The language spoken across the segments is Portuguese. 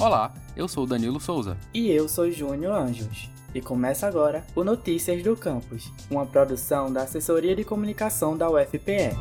Olá, eu sou Danilo Souza. E eu sou Júnior Anjos. E começa agora o Notícias do Campus, uma produção da Assessoria de Comunicação da UFPE.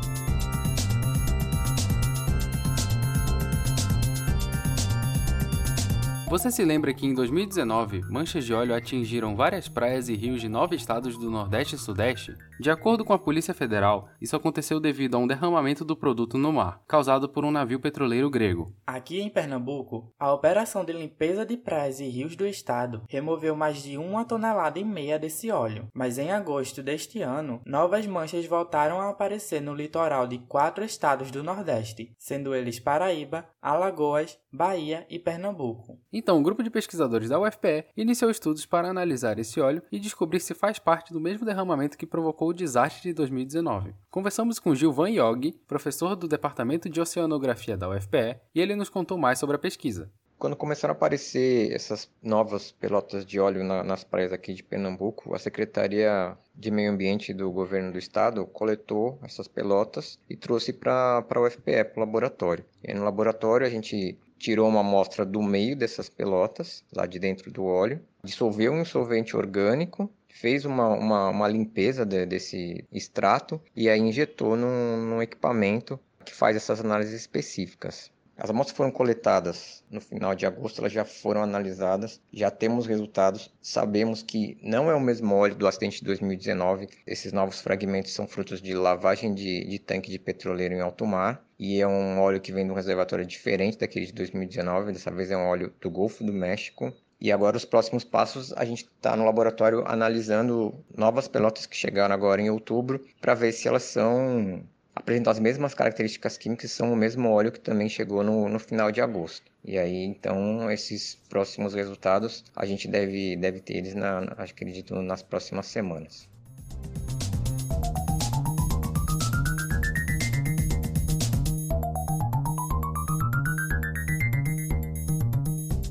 Você se lembra que em 2019, manchas de óleo atingiram várias praias e rios de nove estados do Nordeste e Sudeste? De acordo com a Polícia Federal, isso aconteceu devido a um derramamento do produto no mar, causado por um navio petroleiro grego. Aqui em Pernambuco, a operação de limpeza de praias e rios do estado removeu mais de uma tonelada e meia desse óleo. Mas em agosto deste ano, novas manchas voltaram a aparecer no litoral de quatro estados do Nordeste, sendo eles Paraíba, Alagoas, Bahia e Pernambuco. Então, um grupo de pesquisadores da UFPE iniciou estudos para analisar esse óleo e descobrir se faz parte do mesmo derramamento que provocou o desastre de 2019. Conversamos com Gilvan Yogi, professor do Departamento de Oceanografia da UFPE, e ele nos contou mais sobre a pesquisa. Quando começaram a aparecer essas novas pelotas de óleo na, nas praias aqui de Pernambuco, a Secretaria de Meio Ambiente do Governo do Estado coletou essas pelotas e trouxe para a UFPE, para o laboratório. E no laboratório a gente tirou uma amostra do meio dessas pelotas, lá de dentro do óleo, dissolveu em um solvente orgânico, fez uma, uma, uma limpeza de, desse extrato e aí injetou num, num equipamento que faz essas análises específicas. As amostras foram coletadas no final de agosto, elas já foram analisadas, já temos resultados, sabemos que não é o mesmo óleo do acidente de 2019. Esses novos fragmentos são frutos de lavagem de, de tanque de petroleiro em alto mar e é um óleo que vem de um reservatório diferente daquele de 2019. Dessa vez é um óleo do Golfo do México. E agora os próximos passos, a gente está no laboratório analisando novas pelotas que chegaram agora em outubro para ver se elas são apresentam as mesmas características químicas, são o mesmo óleo que também chegou no, no final de agosto. E aí, então, esses próximos resultados, a gente deve, deve ter eles, na, acredito, nas próximas semanas.